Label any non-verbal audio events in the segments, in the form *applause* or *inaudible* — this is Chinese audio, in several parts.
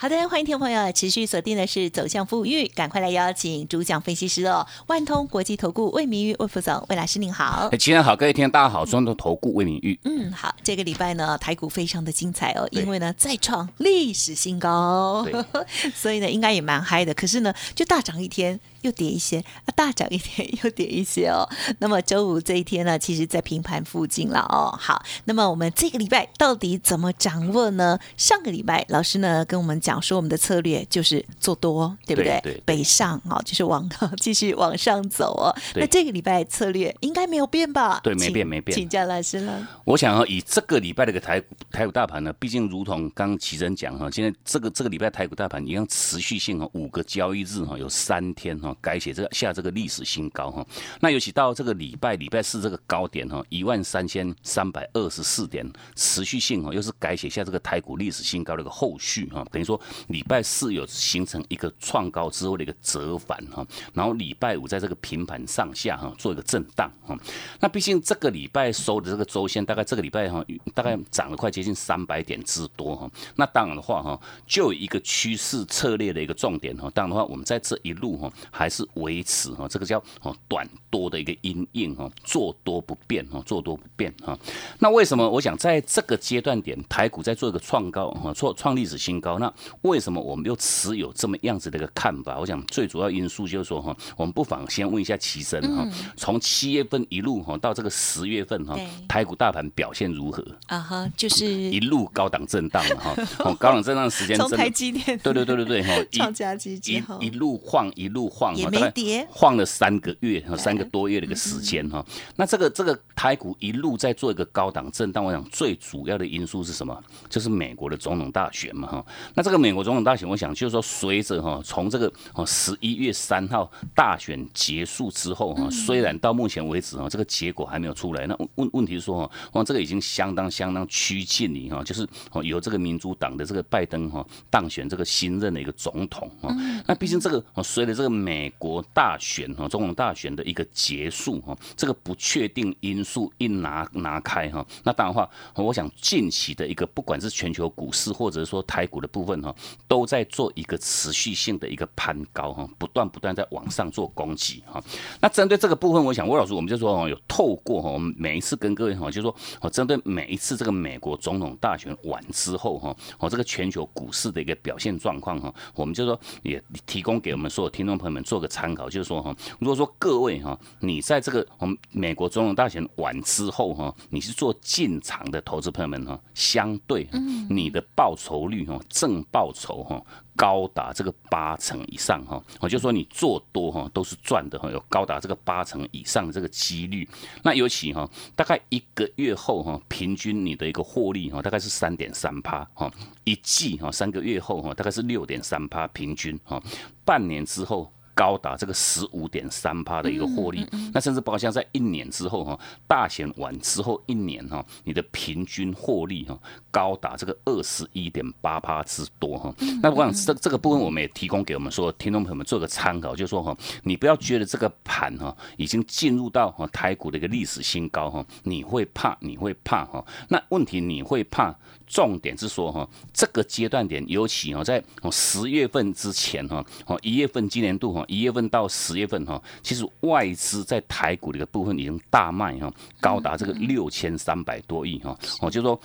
好的，欢迎听众朋友持续锁定的是走向富裕，赶快来邀请主讲分析师哦，万通国际投顾魏明玉魏副总，魏老师您好。哎，亲爱好，各位听众大家好，中通投顾魏明玉。嗯，好，这个礼拜呢，台股非常的精彩哦，因为呢再创历史新高，*laughs* 所以呢应该也蛮嗨的。可是呢，就大涨一天。又跌一些，啊，大涨一点又跌一些哦。*laughs* 那么周五这一天呢，其实在平盘附近了哦。好，那么我们这个礼拜到底怎么掌握呢？上个礼拜老师呢跟我们讲说，我们的策略就是做多，对不对？对，北上哦，就是往 *laughs* 继续往上走哦。那这个礼拜策略应该没有变吧？对，没变，没变。请教老师了。我想啊，以这个礼拜的一个台台股大盘呢，毕竟如同刚刚奇珍讲哈，现在这个这个礼拜台股大盘一样持续性哈，五个交易日哈，有三天哈。改写这个下这个历史新高哈，那尤其到这个礼拜礼拜四这个高点哈，一万三千三百二十四点，持续性哈，又是改写下这个台股历史新高的一个后续哈，等于说礼拜四有形成一个创高之后的一个折返哈，然后礼拜五在这个平盘上下哈做一个震荡哈，那毕竟这个礼拜收的这个周线大概这个礼拜哈大概涨了快接近三百点之多哈，那当然的话哈，就有一个趋势策略的一个重点哈，当然的话我们在这一路哈。还是维持哈，这个叫哦短多的一个阴影哈，做多不变哈，做多不变哈。那为什么我想在这个阶段点，台股在做一个创高哈，创创历史新高？那为什么我们又持有这么样子的一个看法？我想最主要因素就是说哈，我们不妨先问一下齐生哈，从七月份一路哈到这个十月份哈，台股大盘表现如何？啊哈，就是一路高档震荡哈，*laughs* 高档震荡时间从台积电对对对对对 *laughs* 哈，一一路晃一路晃。也没跌，晃了三个月和三个多月的一个时间哈。那这个这个台股一路在做一个高档震荡，我想最主要的因素是什么？就是美国的总统大选嘛哈。那这个美国总统大选，我想就是说，随着哈从这个哦十一月三号大选结束之后哈，虽然到目前为止哈这个结果还没有出来，那问问题是说哈，哇这个已经相当相当趋近于哈，就是哦由这个民主党的这个拜登哈当选这个新任的一个总统哈。那毕竟这个哦随着这个美美国大选哈，总统大选的一个结束哈，这个不确定因素一拿拿开哈，那当然话，我想近期的一个不管是全球股市或者是说台股的部分哈，都在做一个持续性的一个攀高哈，不断不断在往上做攻击哈。那针对这个部分，我想魏老师我们就说哦，有透过哈，我们每一次跟各位哈，就说哦，针对每一次这个美国总统大选完之后哈，哦这个全球股市的一个表现状况哈，我们就说也提供给我们所有听众朋友们。做个参考，就是说哈，如果说各位哈，你在这个我们美国总统大选完之后哈，你是做进场的投资朋友们哈，相对你的报酬率哈，正报酬哈。高达这个八成以上哈，我就说你做多哈都是赚的哈，有高达这个八成以上的这个几率。那尤其哈，大概一个月后哈，平均你的一个获利哈，大概是三点三趴哈，一季哈三个月后哈，大概是六点三趴平均哈，半年之后。高达这个十五点三趴的一个获利，那甚至包括像在一年之后哈，大选完之后一年哈，你的平均获利哈，高达这个二十一点八八之多哈。那我想这这个部分我们也提供给我们说听众朋友们做个参考，就是说哈，你不要觉得这个盘哈已经进入到哈台股的一个历史新高哈，你会怕你会怕哈。那问题你会怕，重点是说哈，这个阶段点尤其哈在十月份之前哈，哦一月份今年度哈。一月份到十月份哈，其实外资在台股的一个部分已经大卖哈，高达这个六千三百多亿哈。哦，就是说，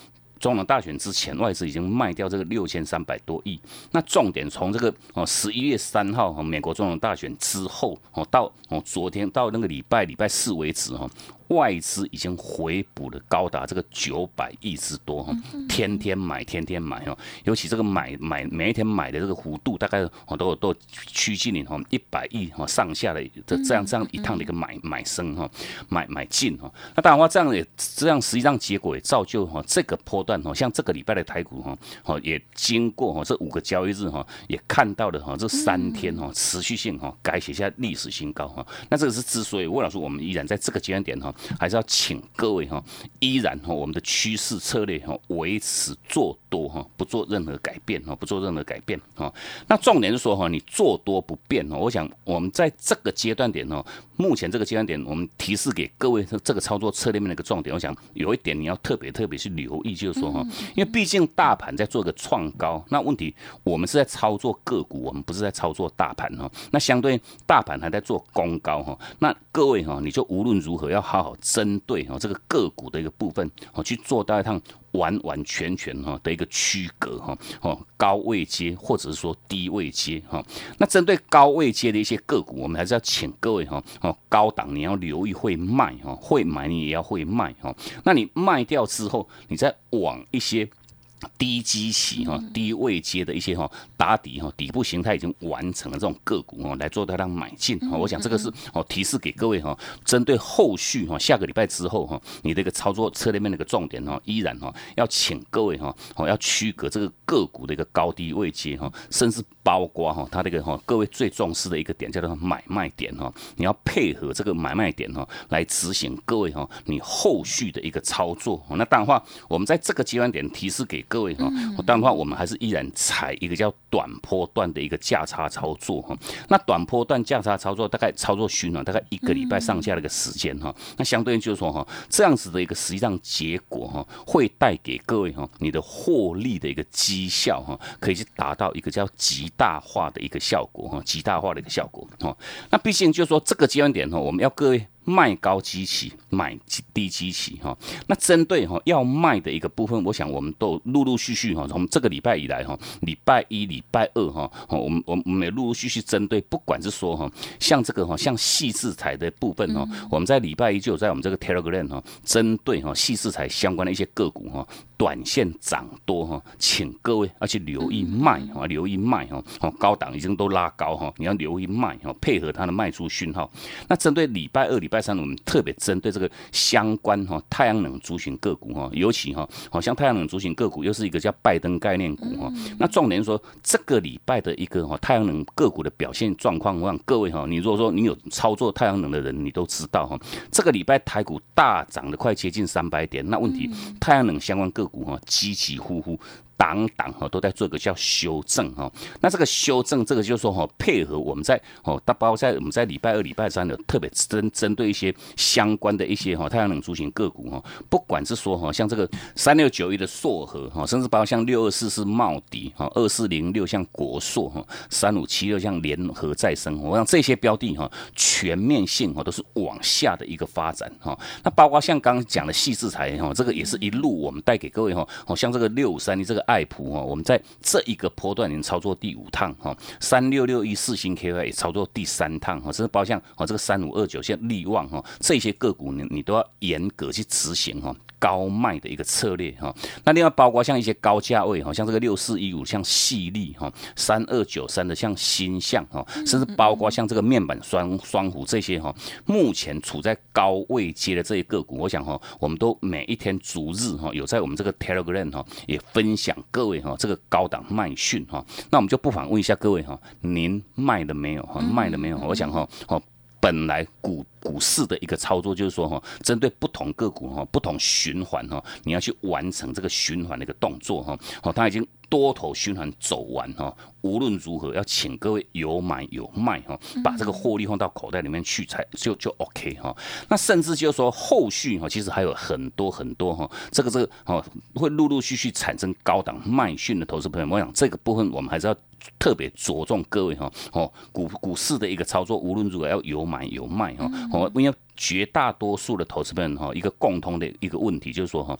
总统大选之前，外资已经卖掉这个六千三百多亿。那重点从这个哦十一月三号和，美国总统大选之后哦，到哦昨天到那个礼拜礼拜四为止哈。外资已经回补了高达这个九百亿之多哈，天天买，天天买哈，尤其这个买买每一天买的这个幅度，大概都有都趋近于哈一百亿哈上下的这这样这样一趟的一个买买升哈，买买进哈。那当然话这样也这样实际上结果也造就哈这个波段哈，像这个礼拜的台股哈，哦也经过哈这五个交易日哈，也看到了哈这三天哈持续性哈改写下历史新高哈。那这个是之所以魏老师我们依然在这个阶段点哈，还是要请各位哈，依然哈我们的趋势策略哈维持做多哈，不做任何改变哈，不做任何改变哈。那重点是说哈，你做多不变哈。我想我们在这个阶段点哈，目前这个阶段点，我们提示给各位这个操作策略面的一个重点。我想有一点你要特别特别去留意，就是说哈，因为毕竟大盘在做一个创高，那问题我们是在操作个股，我们不是在操作大盘哈。那相对大盘还在做攻高哈，那各位哈，你就无论如何要好好针对哈这个个股的一个部分哦去做到一趟。完完全全哈的一个区隔哈哦高位接或者是说低位接哈，那针对高位接的一些个股，我们还是要请各位哈哦高档你要留意会卖哈，会买你也要会卖哈，那你卖掉之后，你再往一些。低基期哈，低位接的一些哈打底哈，底部形态已经完成了这种个股哦，来做大量买进哈。我想这个是哦提示给各位哈，针对后续哈下个礼拜之后哈，你这个操作策略面的一个重点哈，依然哈要请各位哈哦要区隔这个个股的一个高低位接哈，甚至包括哈它这个哈各位最重视的一个点叫做买卖点哈，你要配合这个买卖点哈来执行各位哈你后续的一个操作。那当然话，我们在这个阶段点提示给。各位哈，当然的话，我们还是依然采一个叫短波段的一个价差操作哈。那短波段价差操作大概操作循环大概一个礼拜上下的一个时间哈。那相对应就是说哈，这样子的一个实际上结果哈，会带给各位哈，你的获利的一个绩效哈，可以去达到一个叫极大化的一个效果哈，极大化的一个效果哈。那毕竟就是说这个阶段点哈，我们要各位。卖高基期，买低基期哈。那针对哈要卖的一个部分，我想我们都陆陆续续哈，从这个礼拜以来哈，礼拜一、礼拜二哈，我们我们也陆陆续续针对，不管是说哈，像这个哈，像细制材的部分哈，我们在礼拜一就有在我们这个 Telegram 哈，针对哈细制材相关的一些个股哈，短线涨多哈，请各位要去留意卖哈，留意卖哈，哦高档已经都拉高哈，你要留意卖哈，配合它的卖出讯号。那针对礼拜二礼。拜三我们特别针对这个相关哈太阳能族群个股哈，尤其哈好像太阳能族群个股又是一个叫拜登概念股哈。那重点说这个礼拜的一个哈太阳能个股的表现状况，我想各位哈，你如果说你有操作太阳能的人，你都知道哈，这个礼拜台股大涨的快接近三百点，那问题太阳能相关个股哈起起呼呼。档档哈都在做一个叫修正哈，那这个修正这个就是说哈，配合我们在哦，大包括在我们在礼拜二、礼拜三的特别针针对一些相关的一些哈太阳能出行个股哈，不管是说哈像这个三六九一的硕和哈，甚至包括像六二四是茂迪哈，二四零六像国硕哈，三五七六像联合再生，我想这些标的哈全面性哈都是往下的一个发展哈，那包括像刚刚讲的细制材哈，这个也是一路我们带给各位哈，哦像这个六五三的这个。爱普哈，我们在这一个波段已经操作第五趟哈，三六六一四星 KY 也操作第三趟哈，甚至包括像哦这个三五二九像利旺哈，这些个股你你都要严格去执行哈。高卖的一个策略哈，那另外包括像一些高价位哈，像这个六四一五像细粒哈，三二九三的像新象哈，甚至包括像这个面板双双虎这些哈，目前处在高位阶的这些个股，我想哈，我们都每一天逐日哈，有在我们这个 Telegram 哈，也分享各位哈这个高档卖讯哈，那我们就不妨问一下各位哈，您卖了没有哈？卖了没有？我想哈，哦。本来股股市的一个操作就是说哈，针对不同个股哈，不同循环哈，你要去完成这个循环的一个动作哈。哦，它已经多头循环走完哈，无论如何要请各位有买有卖哈，把这个获利放到口袋里面去才就就 OK 哈。那甚至就是说后续哈，其实还有很多很多哈，这个这个哦会陆陆续续产生高档卖讯的投资朋友，我想这个部分我们还是要。特别着重各位哈哦股股市的一个操作，无论如何要有买有卖哈哦，因为绝大多数的投资人哈，一个共通的一个问题就是说哈，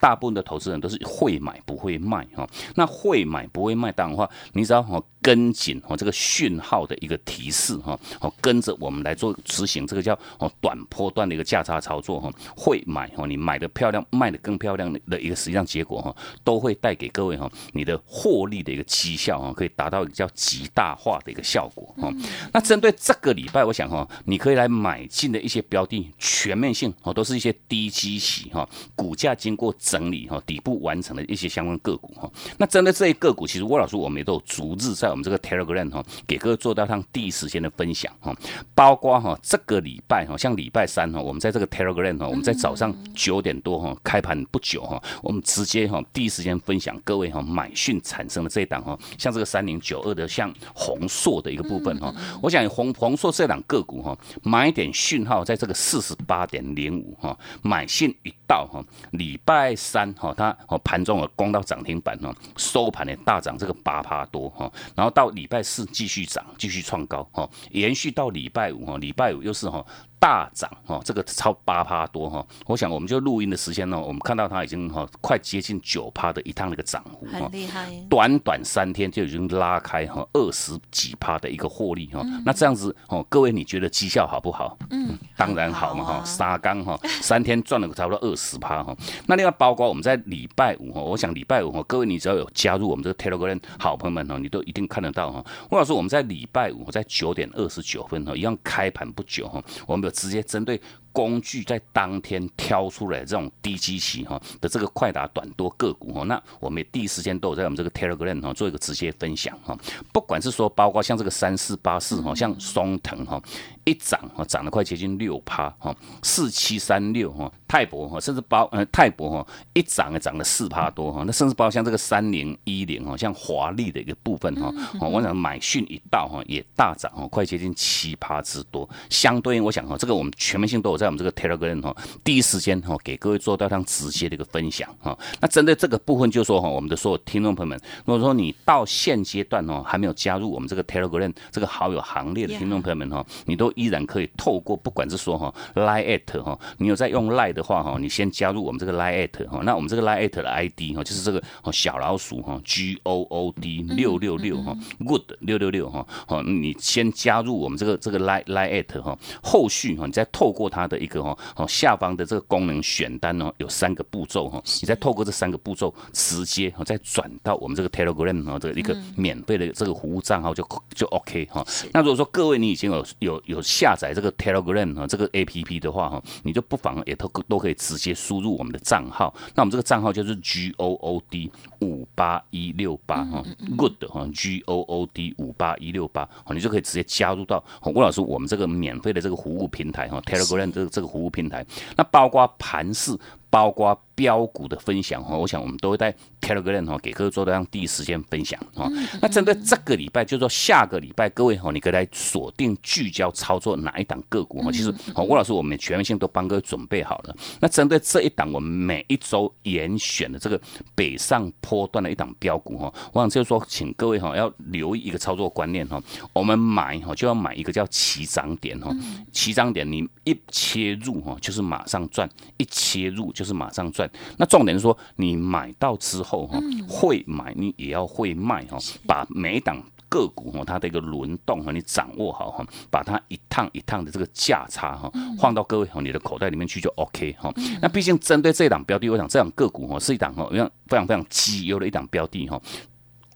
大部分的投资人都是会买不会卖哈。那会买不会卖，当然话，你只要哈跟紧哈这个讯号的一个提示哈，哦跟着我们来做执行这个叫哦短波段的一个价差操作哈，会买哈，你买的漂亮，卖的更漂亮的一个实际上结果哈，都会带给各位哈你的获利的一个绩效哈，可以达到一个叫极大化的一个效果哈。那针对这个礼拜，我想哈，你可以来买进的一些标的，全面性哦，都是一些低基期哈，股价经过整理哈，底部完成的一些相关个股哈。那针对这些个股，其实郭老师我们也都有逐日在我们这个 Telegram 哈，给各位做到上第一时间的分享哈。包括哈这个礼拜哈，像礼拜三哈，我们在这个 Telegram 哈，我们在早上九点多哈，开盘不久哈，我们直接哈第一时间分享各位哈买讯产生的这一档哈，像这个三零九二的像红硕的一个部分哈，我想红红硕这档个股哈，买点讯号在这个四十八点零五哈，买讯一到哈，礼拜三哈，它哦盘中有攻到涨停板哈。收盘呢大涨，这个八趴多哈，然后到礼拜四继续涨，继续创高哈，延续到礼拜五哈，礼拜五又是哈。大涨哈，这个超八趴多哈，我想我们就录音的时间呢，我们看到它已经哈快接近九趴的一趟那个涨幅哈，很厉害，短短三天就已经拉开哈二十几趴的一个获利哈，那这样子哦，各位你觉得绩效好不好？嗯，当然好嘛哈，沙钢哈三天赚了差不多二十趴哈，那另外包括我们在礼拜五哈，我想礼拜五哈，各位你只要有加入我们这个 Telegram 好朋友们哈，你都一定看得到哈。或者说我们在礼拜五在九点二十九分哈，一样开盘不久哈，我们有直接针对。工具在当天挑出来这种低基期哈的这个快打短多个股哈，那我们也第一时间都有在我们这个 Telegram 哈做一个直接分享哈。不管是说包括像这个三四八四哈，像松藤哈一涨哈涨了快接近六趴哈，四七三六哈泰博哈甚至包呃泰博哈一涨啊涨了四趴多哈，那甚至包括像这个三零一零哈像华丽的一个部分哈，我想买讯一到哈也大涨哈快接近七趴之多，相对应我想哈这个我们全面性都有在。我们这个 Telegram 哈，第一时间哈给各位做到这样直接的一个分享哈。那针对这个部分，就说哈，我们的所有听众朋友们，如果说你到现阶段哦还没有加入我们这个 Telegram 这个好友行列的听众朋友们哈，你都依然可以透过不管是说哈 Line at 哈，你有在用 Line 的话哈，你先加入我们这个 Line at 哈。那我们这个 Line at 的 ID 哈，就是这个小老鼠哈 G O O D 六六六哈 Good 六六六哈。好，你先加入我们这个这个 Line Line at 哈，后续哈，你再透过它的。一个哈哦下方的这个功能选单哦有三个步骤哈，你再透过这三个步骤直接哈再转到我们这个 Telegram 哈这个一个免费的这个服务账号就就 OK 哈。那如果说各位你已经有有有下载这个 Telegram 哈这个 APP 的话哈，你就不妨也都都可以直接输入我们的账号。那我们这个账号就是 G O O D 五八一六八哈，Good 哈 G O O D 五八一六八，你就可以直接加入到吴老师我们这个免费的这个服务平台哈 Telegram 这个。这个服务平台，那包括盘市。包括标股的分享哈，我想我们都会在 Telegram 哈给各位做这样第一时间分享哈。那针对这个礼拜，就是说下个礼拜，各位哈，你可以来锁定聚焦操作哪一档个股哈。其实，郭老师我们全面性都帮各位准备好了。那针对这一档，我们每一周严选的这个北上坡段的一档标股哈，我想就是说，请各位哈要留意一个操作观念哈。我们买哈就要买一个叫起涨点哈，起涨点你一切入哈就是马上赚，一切入。就是马上赚，那重点是说你买到之后哈，会买你也要会卖哈，把每一档个股哈它的一个轮动哈你掌握好哈，把它一趟一趟的这个价差哈放到各位哈你的口袋里面去就 OK 哈。那毕竟针对这档标的，我想这档个股哈是一档哈非常非常非常绩优的一档标的哈。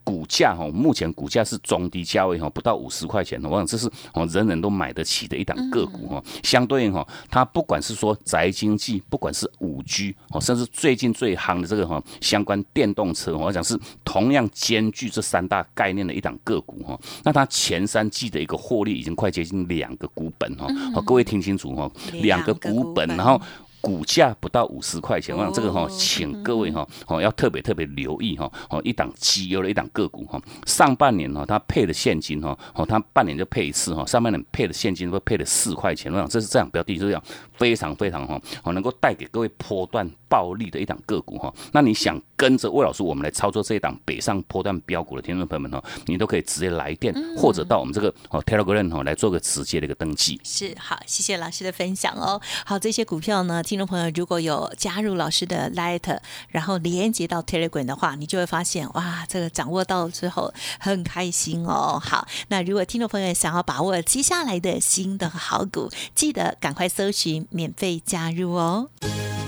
股价哈，目前股价是中低价位哈，不到五十块钱。我想这是哦人人都买得起的一档个股哈。相对应哈，它不管是说宅经济，不管是五 G 哦，甚至最近最夯的这个哈相关电动车，我想是同样兼具这三大概念的一档个股哈。那它前三季的一个获利已经快接近两个股本哈。好，各位听清楚哈，两个股本，然后。股价不到五十块钱，我想这个哈，请各位哈，哦要特别特别留意哈，哦一档绩优的一档个股哈，上半年哈它配的现金哈，哦它半年就配一次哈，上半年配的现金都配了四块钱，我想这是这样标的，就是这样非常非常哈，哦能够带给各位波段。暴利的一档个股哈。那你想跟着魏老师我们来操作这一档北上波段标股的听众朋友们哈，你都可以直接来电或者到我们这个哦 Telegram 哈来做个直接的一个登记。是好，谢谢老师的分享哦。好，这些股票呢，听众朋友如果有加入老师的 Light，然后连接到 Telegram 的话，你就会发现哇，这个掌握到之后很开心哦。好，那如果听众朋友想要把握接下来的新的好股，记得赶快搜寻免费加入哦。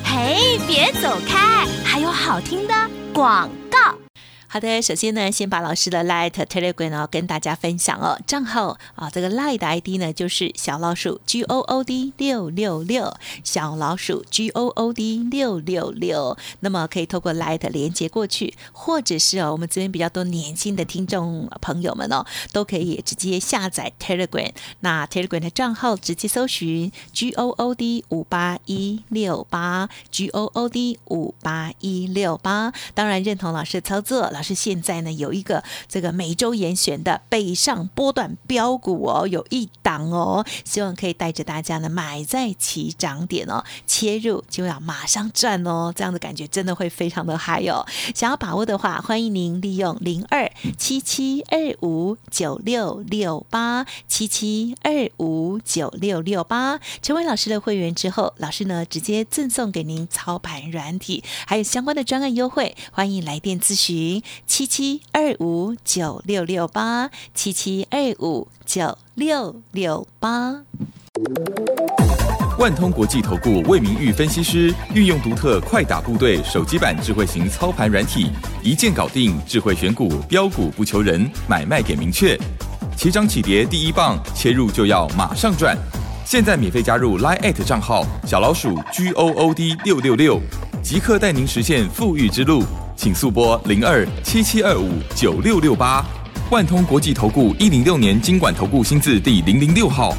嘿，别走开，还有好听的广告。好的，首先呢，先把老师的 Light Telegram 呢跟大家分享哦，账号啊，这个 Light 的 ID 呢就是小老鼠 G O O D 六六六，小老鼠 G O O D 六六六，那么可以透过 Light 连接过去，或者是哦，我们这边比较多年轻的听众朋友们哦，都可以直接下载 Telegram，那 Telegram 的账号直接搜寻 G O O D 五八一六八 G O O D 五八一六八，当然认同老师操作，老。是现在呢，有一个这个每周严选的北上波段标股哦，有一档哦，希望可以带着大家呢买在起涨点哦，切入就要马上赚哦，这样的感觉真的会非常的嗨哦。想要把握的话，欢迎您利用零二七七二五九六六八七七二五九六六八成为老师的会员之后，老师呢直接赠送给您操盘软体，还有相关的专案优惠，欢迎来电咨询。七七二五九六六八，七七二五九六六八。万通国际投顾魏明玉分析师运用独特快打部队手机版智慧型操盘软体，一键搞定智慧选股标股不求人，买卖给明确，起涨起跌第一棒，切入就要马上赚。现在免费加入 Line at 账号小老鼠 G O O D 六六六，即刻带您实现富裕之路。请速拨零二七七二五九六六八，万通国际投顾一零六年经管投顾新字第零零六号。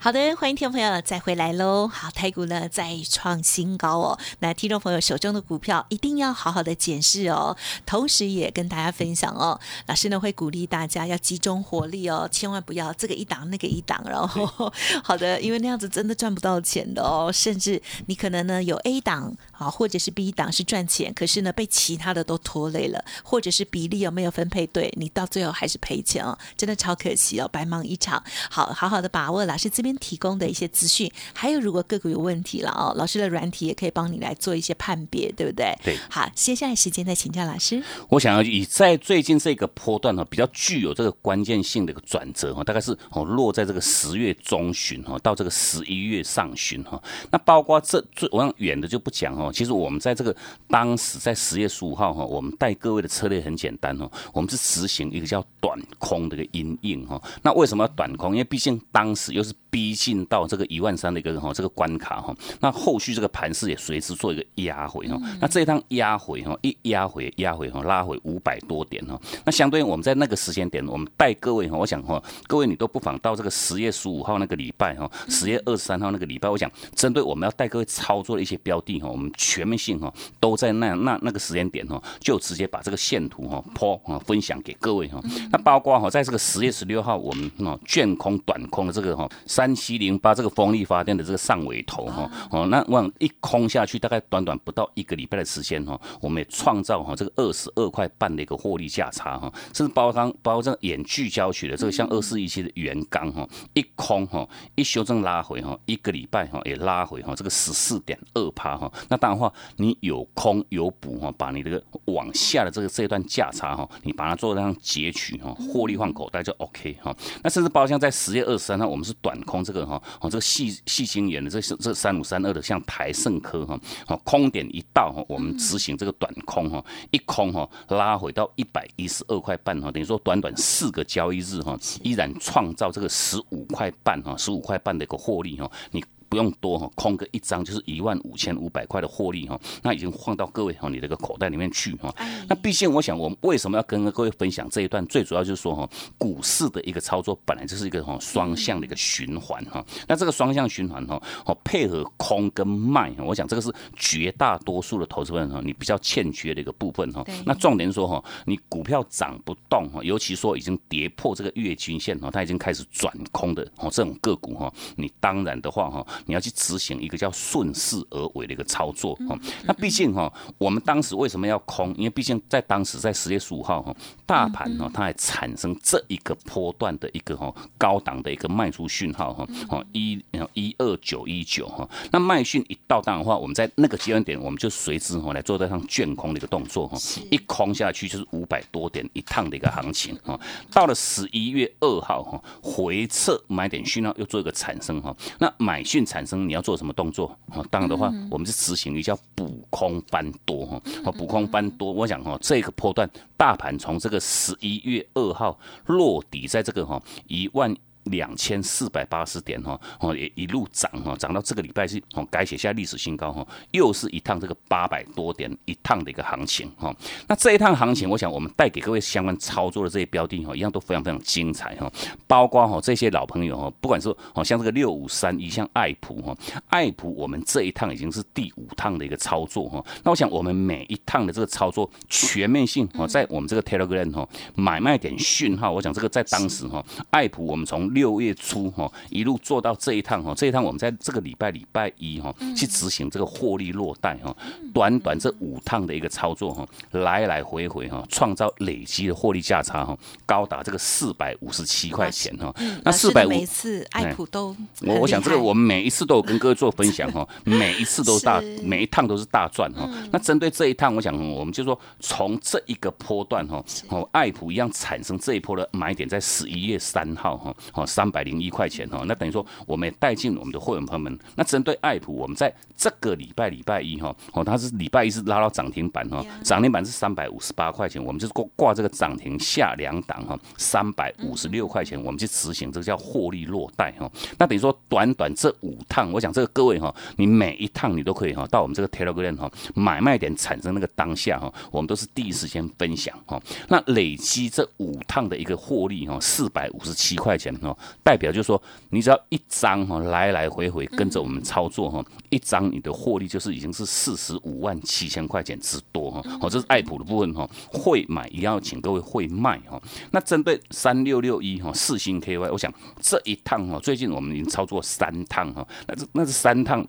好的，欢迎听众朋友再回来喽。好，台股呢再创新高哦。那听众朋友手中的股票一定要好好的检视哦，同时也跟大家分享哦。老师呢会鼓励大家要集中火力哦，千万不要这个一档那个一档。然后，*laughs* 好的，因为那样子真的赚不到钱的哦。甚至你可能呢有 A 档啊，或者是 B 档是赚钱，可是呢被其他的都拖累了，或者是比例有没有分配对，你到最后还是赔钱哦，真的超可惜哦，白忙一场。好好好的把握老师这边。提供的一些资讯，还有如果个股有问题了哦，老师的软体也可以帮你来做一些判别，对不对？对。好，接下来时间再请教老师。我想要以在最近这个波段呢，比较具有这个关键性的一个转折哈，大概是哦落在这个十月中旬哈，到这个十一月上旬哈。那包括这最我想远的就不讲哦。其实我们在这个当时在十月十五号哈，我们带各位的策略很简单哦，我们是执行一个叫短空的一个阴影哈。那为什么要短空？因为毕竟当时又是。逼近到这个一万三的一个哈这个关卡哈，那后续这个盘势也随之做一个压回哈，那这一趟压回哈一压回压回哈拉回五百多点哈，那相对于我们在那个时间点，我们带各位哈，我想哈各位你都不妨到这个十月十五号那个礼拜哈，十月二十三号那个礼拜，我想针对我们要带各位操作的一些标的哈，我们全面性哈都在那那那个时间点哈，就直接把这个线图哈破啊分享给各位哈，那包括哈在这个十月十六号我们啊卷空短空的这个哈。三七零八这个风力发电的这个上尾头哈哦，那往一空下去，大概短短不到一个礼拜的时间哈，我们也创造哈这个二十二块半的一个获利价差哈，甚至包括包括这个眼聚焦取的这个像二四一七的原钢哈，一空哈一修正拉回哈，一个礼拜哈也拉回哈这个十四点二趴哈，那当然话你有空有补哈，把你这个往下的这个这一段价差哈，你把它做这样截取哈，获利换口袋就 OK 哈，那甚至包括像在十月二十三号，我们是短。空这个哈，哦，这个细细心眼的，这是这三五三二的，像台盛科哈，哦，空点一到哈，我们执行这个短空哈，一空哈，拉回到一百一十二块半哈，等于说短短四个交易日哈，依然创造这个十五块半哈，十五块半的一个获利哈，你。不用多哈，空个一张就是一万五千五百块的获利哈，那已经放到各位哈你这个口袋里面去哈。那毕竟我想，我们为什么要跟各位分享这一段？最主要就是说哈，股市的一个操作本来就是一个哈双向的一个循环哈。那这个双向循环哈，哦配合空跟卖，我想这个是绝大多数的投资人哈，你比较欠缺的一个部分哈。那重点说哈，你股票涨不动哈，尤其说已经跌破这个月均线哈，它已经开始转空的哦这种个股哈，你当然的话哈。你要去执行一个叫顺势而为的一个操作哈。那毕竟哈，我们当时为什么要空？因为毕竟在当时在十月十五号哈，大盘哈它还产生这一个波段的一个哈高档的一个卖出讯号哈，哦一一二九一九哈，那卖讯一到档的话，我们在那个阶段点我们就随之哈来做这趟卷空的一个动作哈，一空下去就是五百多点一趟的一个行情哈。到了十一月二号哈，回撤买点讯号又做一个产生哈，那买讯产生你要做什么动作？当然的话，我们是执行一叫补空翻多哈，补空翻多，我想哈这个波段大盘从这个十一月二号落底在这个哈一万。两千四百八十点哈，哦也一路涨哈，涨到这个礼拜是哦改写下历史新高哈，又是一趟这个八百多点一趟的一个行情哈。那这一趟行情，我想我们带给各位相关操作的这些标的哈，一样都非常非常精彩哈。包括哈这些老朋友哈，不管是哦像这个六五三一，像爱普哈，爱普我们这一趟已经是第五趟的一个操作哈。那我想我们每一趟的这个操作全面性哦，在我们这个 Telegram 哈买卖点讯号，我想这个在当时哈，爱普我们从六月初哈，一路做到这一趟哈，这一趟我们在这个礼拜礼拜一哈，去执行这个获利落袋哈，短短这五趟的一个操作哈，来来回回哈，创造累积的获利价差哈，高达这个四百五十七块钱哈。那四百五每次爱普都，我我想这个我们每一次都有跟各位做分享 *laughs* 哈，每一次都是大，每一趟都是大赚哈。那针对这一趟，我想我们就说从这一个波段哈，哦，爱普一样产生这一波的买点在十一月三号哈，哦。三百零一块钱哈，那等于说我们也带进我们的会员朋友们。那针对爱普，我们在这个礼拜礼拜一哈，哦，它是礼拜一是拉到涨停板哈，涨停板是三百五十八块钱，我们就是挂挂这个涨停下两档哈，三百五十六块钱，我们去执行这个叫获利落袋哈。那等于说短短这五趟，我想这个各位哈，你每一趟你都可以哈，到我们这个 Telegram 哈买卖点产生那个当下哈，我们都是第一时间分享哈。那累积这五趟的一个获利哈，四百五十七块钱哈。代表就是说，你只要一张哈，来来回回跟着我们操作哈，一张你的获利就是已经是四十五万七千块钱之多哈。好，这是爱普的部分哈，会买一定要请各位会卖哈。那针对三六六一哈，四星 KY，我想这一趟哈，最近我们已经操作三趟哈，那这那是三趟。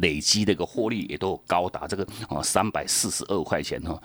累积的一个获利也都高达这个哦三百四十二块钱哈，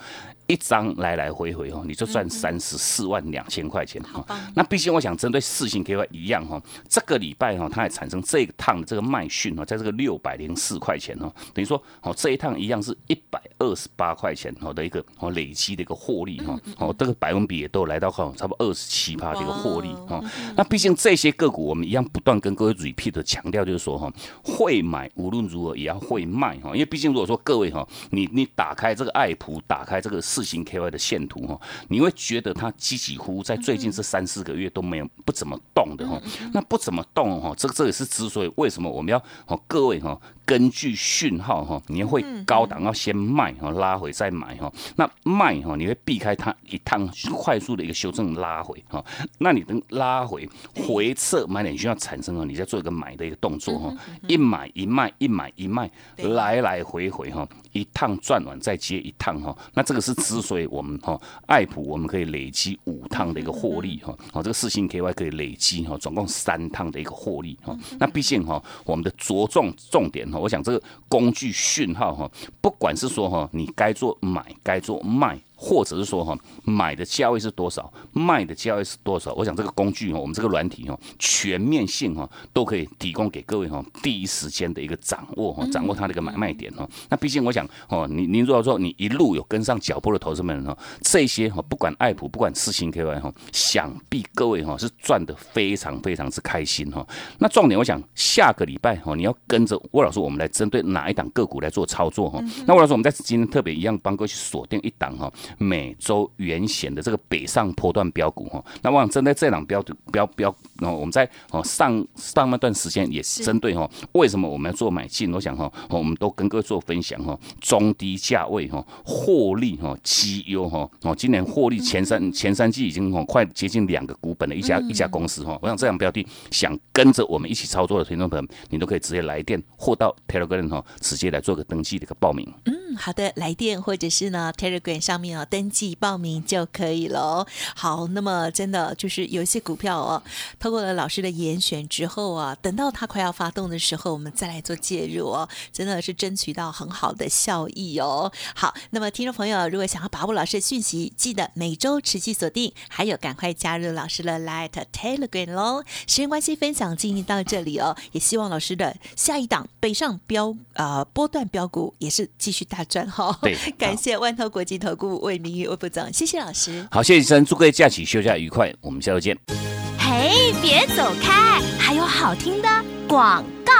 一张来来回回哦，你就赚三十四万两千块钱哈。那毕竟我想针对四星 KY 一样哈，这个礼拜哈，它也产生这一趟的这个卖讯哦，在这个六百零四块钱哦，等于说哦这一趟一样是一百二十八块钱哦的一个哦累积的一个获利哈，哦这个百分比也都来到哈差不多二十七趴的一个获利哈。那毕竟这些个股我们一样不断跟各位 repeat 的强调，就是说哈，会买无论如何。也要会卖哈，因为毕竟如果说各位哈，你你打开这个爱普，打开这个四星 KY 的线图哈，你会觉得它几几乎在最近这三四个月都没有不怎么动的哈，那不怎么动哈，这个这也是之所以为什么我们要哦各位哈。根据讯号哈，你会高档要先卖哈，拉回再买哈。那卖哈，你会避开它一趟快速的一个修正拉回哈。那你等拉回回撤买点需要产生哦，你再做一个买的一个动作哈。一买一卖，一买一卖，来来回回哈，一趟赚完再接一趟哈。那这个是之所以我们哈爱普我们可以累积五趟的一个获利哈。哦，这个四星 KY 可以累积哈，总共三趟的一个获利哈。那毕竟哈，我们的着重重点哈。我想这个工具讯号哈，不管是说哈，你该做买，该做卖。或者是说哈，买的价位是多少，卖的价位是多少？我想这个工具哈，我们这个软体哈，全面性哈，都可以提供给各位哈，第一时间的一个掌握哈，掌握它的一个买卖点哈。那毕竟我想哦，您您如果说你一路有跟上脚步的投资们哈，这些哈，不管爱普，不管四星 KY 哈，想必各位哈是赚的非常非常之开心哈。那重点我想下个礼拜哈，你要跟着魏老师，我们来针对哪一档个股来做操作哈？那魏老师，我们在今天特别一样帮各位去锁定一档哈。美洲原险的这个北上坡段标股哈，那我想针对这两标的标标，然后我们在哦上上半段时间也是针对哈，为什么我们要做买进？我想哈，我们都跟各位做分享哈，中低价位哈，获利哈，绩优哈，哦，今年获利前三前三季已经哦快接近两个股本的一家一家公司哈，我想这样标的想跟着我们一起操作的听众朋友，你都可以直接来电或到 Telegram 哈，直接来做个登记的一个报名。嗯。好的，来电或者是呢 Telegram 上面哦登记报名就可以了。好，那么真的就是有一些股票哦，透过了老师的严选之后啊，等到它快要发动的时候，我们再来做介入哦，真的是争取到很好的效益哦。好，那么听众朋友如果想要把握老师的讯息，记得每周持续锁定，还有赶快加入老师的 Light Telegram 喽。时间关系，分享进行到这里哦，也希望老师的下一档北上标呃波段标股也是继续大赚哈。对 *laughs* 感谢万通国际投顾魏明玉魏副总，谢谢老师。好，谢谢医生，祝各位假期休假愉快，我们下周见。嘿，别走开，还有好听的广告。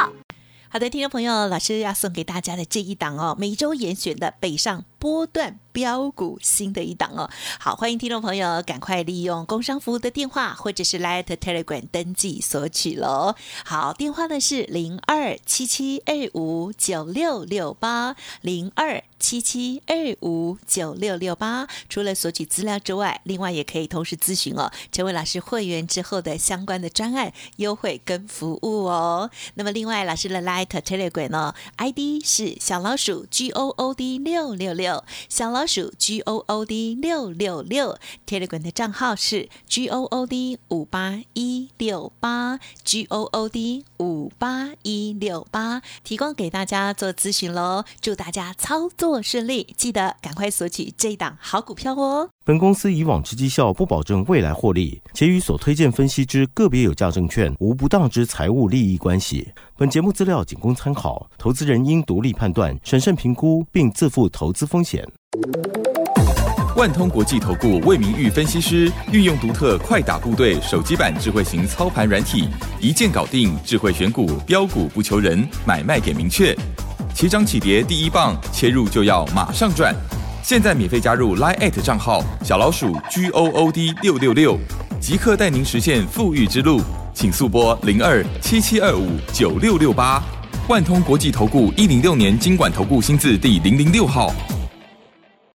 好的，听众朋友，老师要送给大家的这一档哦，每周严选的北上波段标股新的一档哦。好，欢迎听众朋友赶快利用工商服务的电话或者是 Light Telegram 登记索取喽。好，电话呢是零二七七二五九六六八零二七七二五九六六八。除了索取资料之外，另外也可以同时咨询哦，成为老师会员之后的相关的专案优惠跟服务哦。那么另外，老师的 Light Telegram 呢，ID 是小老鼠 G O O D 六六六，小老鼠 G O O D 六六六，Telegram 的账号是 G O O D 五八一六八，G O O D 五八一六八，提供给大家做咨询喽。祝大家操作顺利，记得赶快索取这一档好股票哦。本公司以往之绩效不保证未来获利，且与所推荐分析之个别有价证券无不当之财务利益关系。本节目资料仅供参考，投资人应独立判断、审慎评估，并自负投资风险。万通国际投顾魏明玉分析师运用独特快打部队手机版智慧型操盘软体，一键搞定智慧选股，标股不求人，买卖点明确。起涨起跌第一棒，切入就要马上赚。现在免费加入 Line 账号小老鼠 G O O D 六六六，即刻带您实现富裕之路。请速拨零二七七二五九六六八。万通国际投顾一零六年经管投顾新字第零零六号。